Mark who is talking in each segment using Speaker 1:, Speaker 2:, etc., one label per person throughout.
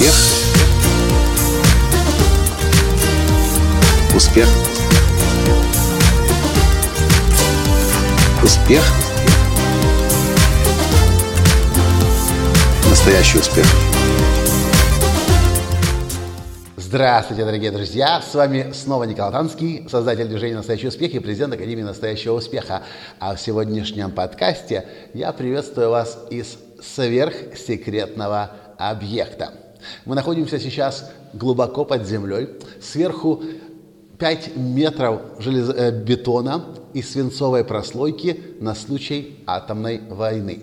Speaker 1: Успех. Успех. Успех. Настоящий успех.
Speaker 2: Здравствуйте, дорогие друзья! С вами снова Николай Танский, создатель движения «Настоящий успех» и президент Академии «Настоящего успеха». А в сегодняшнем подкасте я приветствую вас из сверхсекретного объекта. Мы находимся сейчас глубоко под землей. Сверху 5 метров желез... э, бетона и свинцовой прослойки на случай атомной войны.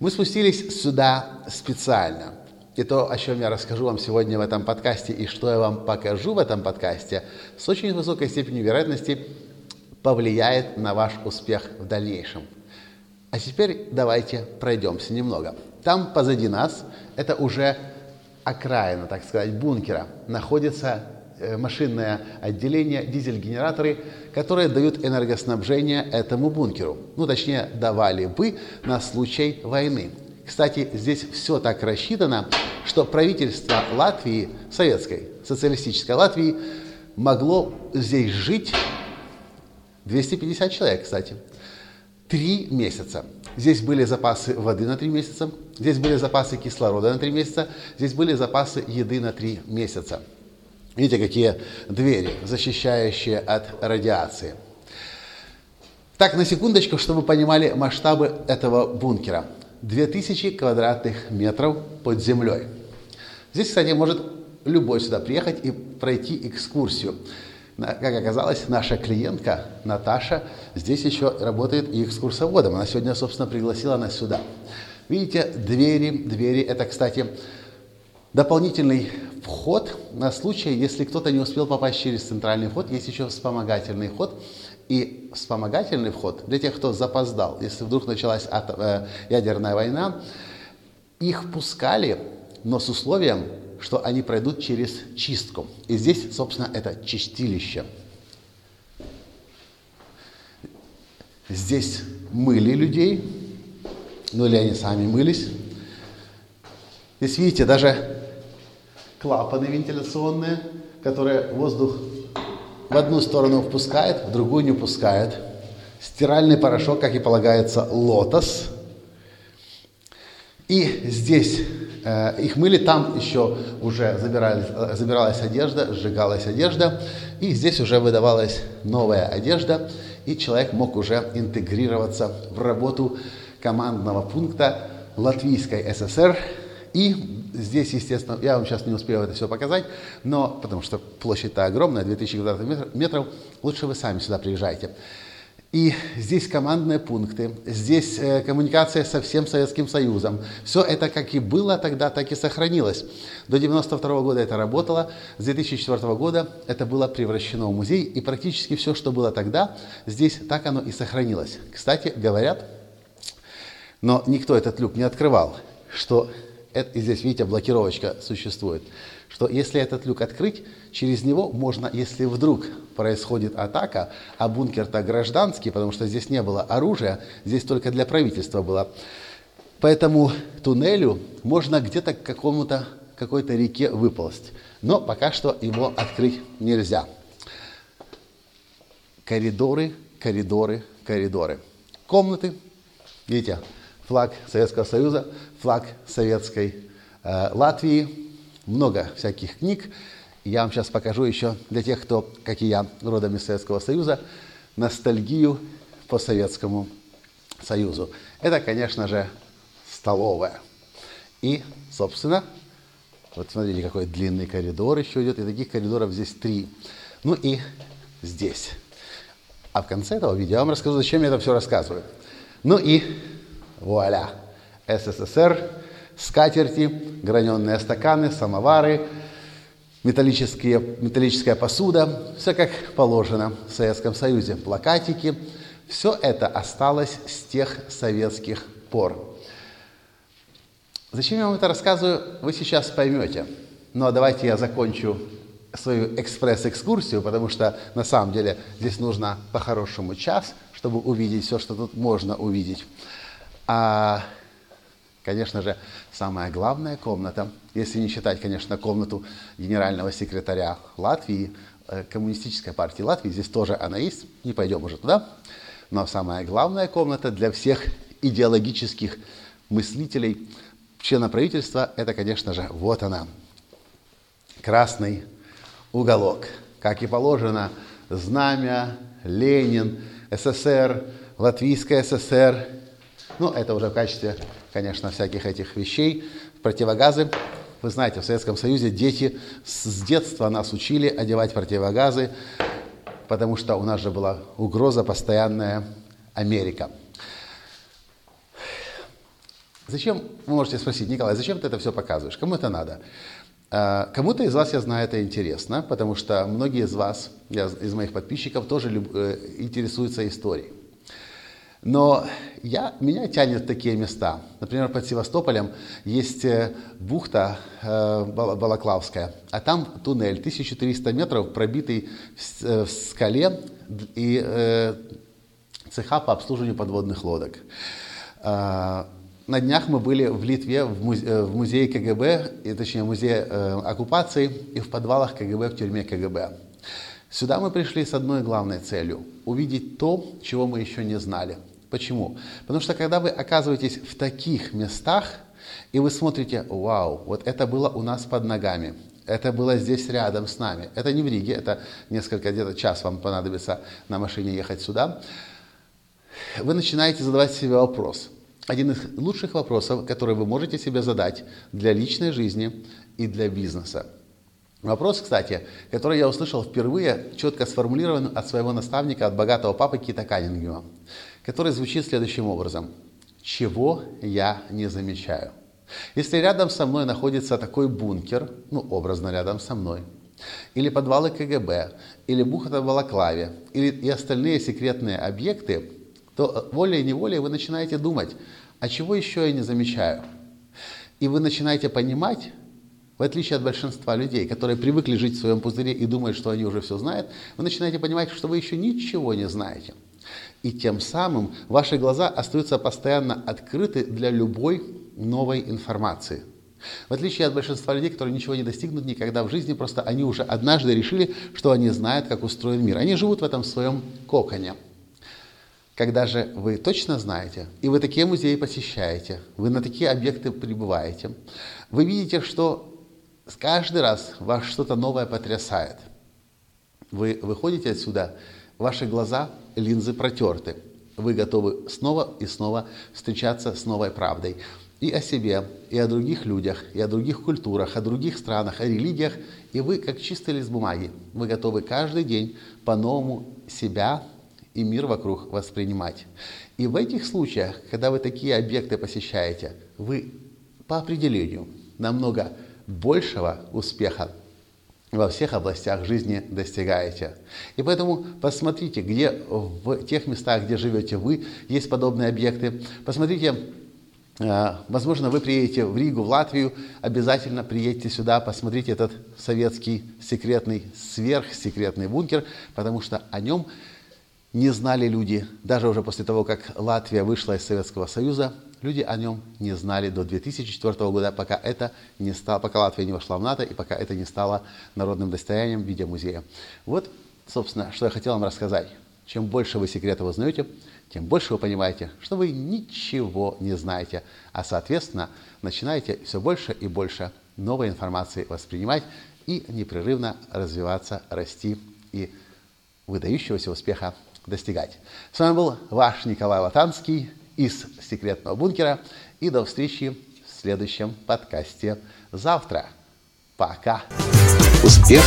Speaker 2: Мы спустились сюда специально. И то, о чем я расскажу вам сегодня в этом подкасте и что я вам покажу в этом подкасте, с очень высокой степенью вероятности повлияет на ваш успех в дальнейшем. А теперь давайте пройдемся немного. Там позади нас, это уже окраина, так сказать, бункера, находится э, машинное отделение, дизель-генераторы, которые дают энергоснабжение этому бункеру. Ну, точнее, давали бы на случай войны. Кстати, здесь все так рассчитано, что правительство Латвии, советской, социалистической Латвии, могло здесь жить 250 человек, кстати, три месяца. Здесь были запасы воды на три месяца, здесь были запасы кислорода на три месяца, здесь были запасы еды на три месяца. Видите, какие двери, защищающие от радиации. Так, на секундочку, чтобы вы понимали масштабы этого бункера. 2000 квадратных метров под землей. Здесь, кстати, может любой сюда приехать и пройти экскурсию. Как оказалось, наша клиентка Наташа здесь еще работает и экскурсоводом. Она сегодня, собственно, пригласила нас сюда. Видите, двери, двери, это, кстати, дополнительный вход на случай, если кто-то не успел попасть через центральный вход, есть еще вспомогательный вход. И вспомогательный вход для тех, кто запоздал, если вдруг началась э, ядерная война, их пускали, но с условием, что они пройдут через чистку. И здесь, собственно, это чистилище. Здесь мыли людей, ну или они сами мылись. Здесь, видите, даже клапаны вентиляционные, которые воздух в одну сторону впускает, в другую не пускает. Стиральный порошок, как и полагается, лотос. И здесь э, их мыли, там еще уже забирались, э, забиралась одежда, сжигалась одежда, и здесь уже выдавалась новая одежда, и человек мог уже интегрироваться в работу командного пункта Латвийской ССР и здесь, естественно, я вам сейчас не успею это все показать, но потому что площадь-то огромная, 2000 квадратных метров, лучше вы сами сюда приезжайте. И здесь командные пункты, здесь э, коммуникация со всем Советским Союзом. Все это как и было тогда, так и сохранилось. До 1992 года это работало, с 2004 года это было превращено в музей, и практически все, что было тогда, здесь так оно и сохранилось. Кстати, говорят, но никто этот люк не открывал, что это, и здесь, видите, блокировочка существует, что если этот люк открыть, через него можно, если вдруг происходит атака, а бункер-то гражданский, потому что здесь не было оружия, здесь только для правительства было, по этому туннелю можно где-то к какому-то какой-то реке выползть. Но пока что его открыть нельзя. Коридоры, коридоры, коридоры. Комнаты, видите, флаг Советского Союза, флаг Советской э, Латвии, много всяких книг. Я вам сейчас покажу еще для тех, кто, как и я, родом из Советского Союза, ностальгию по Советскому Союзу. Это, конечно же, столовая. И, собственно, вот смотрите, какой длинный коридор еще идет, и таких коридоров здесь три. Ну и здесь. А в конце этого видео я вам расскажу, зачем я это все рассказываю. Ну и Вуаля! СССР, скатерти, граненые стаканы, самовары, металлические, металлическая посуда, все как положено в Советском Союзе, плакатики. Все это осталось с тех советских пор. Зачем я вам это рассказываю, вы сейчас поймете. Ну, а давайте я закончу свою экспресс-экскурсию, потому что на самом деле здесь нужно по-хорошему час, чтобы увидеть все, что тут можно увидеть. А, конечно же, самая главная комната, если не считать, конечно, комнату генерального секретаря Латвии, э, Коммунистической партии Латвии, здесь тоже она есть, не пойдем уже туда. Но самая главная комната для всех идеологических мыслителей, члена правительства, это, конечно же, вот она, красный уголок. Как и положено, знамя, Ленин, СССР, Латвийская ССР. Ну, это уже в качестве, конечно, всяких этих вещей. Противогазы. Вы знаете, в Советском Союзе дети с детства нас учили одевать противогазы, потому что у нас же была угроза постоянная Америка. Зачем, вы можете спросить, Николай, зачем ты это все показываешь? Кому это надо? А, кому-то из вас, я знаю, это интересно, потому что многие из вас, я, из моих подписчиков, тоже люб, э, интересуются историей. Но я, меня тянет такие места. Например, под Севастополем есть э, бухта э, Балаклавская, а там туннель 1300 метров, пробитый в, э, в скале и э, цеха по обслуживанию подводных лодок. Э, на днях мы были в Литве, в, музе, э, в музее КГБ, и, точнее, музее э, оккупации и в подвалах КГБ, в тюрьме КГБ. Сюда мы пришли с одной главной целью – увидеть то, чего мы еще не знали. Почему? Потому что когда вы оказываетесь в таких местах, и вы смотрите, вау, вот это было у нас под ногами, это было здесь рядом с нами. Это не в Риге, это несколько, где-то час вам понадобится на машине ехать сюда. Вы начинаете задавать себе вопрос – один из лучших вопросов, который вы можете себе задать для личной жизни и для бизнеса. Вопрос, кстати, который я услышал впервые, четко сформулирован от своего наставника, от богатого папы Кита Каннингема, который звучит следующим образом. Чего я не замечаю? Если рядом со мной находится такой бункер, ну, образно рядом со мной, или подвалы КГБ, или бухта в Балаклаве, или и остальные секретные объекты, то волей-неволей вы начинаете думать, а чего еще я не замечаю? И вы начинаете понимать, в отличие от большинства людей, которые привыкли жить в своем пузыре и думают, что они уже все знают, вы начинаете понимать, что вы еще ничего не знаете. И тем самым ваши глаза остаются постоянно открыты для любой новой информации. В отличие от большинства людей, которые ничего не достигнут никогда в жизни, просто они уже однажды решили, что они знают, как устроен мир. Они живут в этом своем коконе – когда же вы точно знаете, и вы такие музеи посещаете, вы на такие объекты прибываете, вы видите, что каждый раз вас что-то новое потрясает. Вы выходите отсюда, ваши глаза, линзы протерты. Вы готовы снова и снова встречаться с новой правдой. И о себе, и о других людях, и о других культурах, о других странах, о религиях. И вы, как чистый лист бумаги, вы готовы каждый день по-новому себя и мир вокруг воспринимать. И в этих случаях, когда вы такие объекты посещаете, вы по определению намного большего успеха во всех областях жизни достигаете. И поэтому посмотрите, где в тех местах, где живете вы, есть подобные объекты. Посмотрите, э, возможно, вы приедете в Ригу, в Латвию, обязательно приедьте сюда, посмотрите этот советский секретный, сверхсекретный бункер, потому что о нем не знали люди, даже уже после того, как Латвия вышла из Советского Союза, люди о нем не знали до 2004 года, пока это не стало, пока Латвия не вошла в НАТО и пока это не стало народным достоянием в виде музея. Вот, собственно, что я хотел вам рассказать. Чем больше вы секретов узнаете, тем больше вы понимаете, что вы ничего не знаете, а, соответственно, начинаете все больше и больше новой информации воспринимать и непрерывно развиваться, расти и выдающегося успеха достигать. С вами был ваш Николай Латанский из секретного бункера. И до встречи в следующем подкасте завтра. Пока.
Speaker 1: Успех.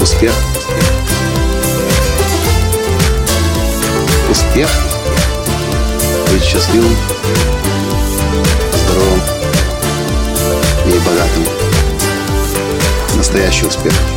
Speaker 1: Успех. Успех. Быть счастливым, здоровым и богатым. Настоящий успех.